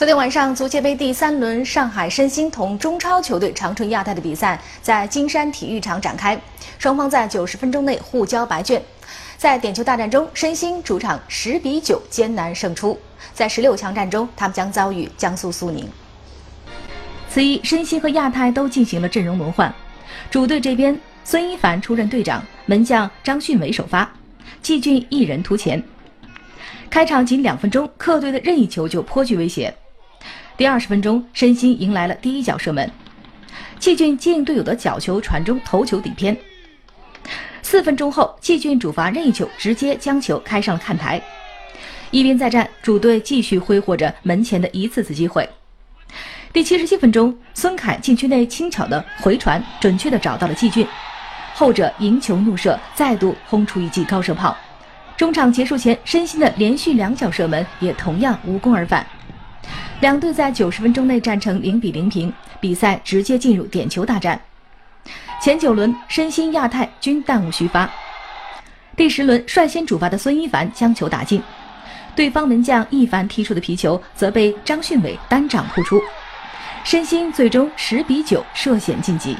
昨天晚上，足协杯第三轮，上海申鑫同中超球队长春亚泰的比赛在金山体育场展开，双方在九十分钟内互交白卷。在点球大战中，申鑫主场十比九艰难胜出。在十六强战中，他们将遭遇江苏苏宁。此役，申鑫和亚泰都进行了阵容轮换。主队这边，孙一凡出任队长，门将张训伟首发，季俊一人突前。开场仅两分钟，客队的任意球就颇具威胁。第二十分钟，申鑫迎来了第一脚射门，季俊接应队友的角球传中，头球顶偏。四分钟后，季俊主罚任意球，直接将球开上了看台。一边再战，主队继续挥霍着门前的一次次机会。第七十七分钟，孙凯禁区内轻巧的回传，准确的找到了季俊，后者迎球怒射，再度轰出一记高射炮。中场结束前，申鑫的连续两脚射门也同样无功而返。两队在九十分钟内战成零比零平，比赛直接进入点球大战。前九轮，申鑫、亚泰均弹无虚发。第十轮，率先主罚的孙一凡将球打进，对方门将一凡踢出的皮球则被张训伟单掌扑出，申鑫最终十比九涉险晋级。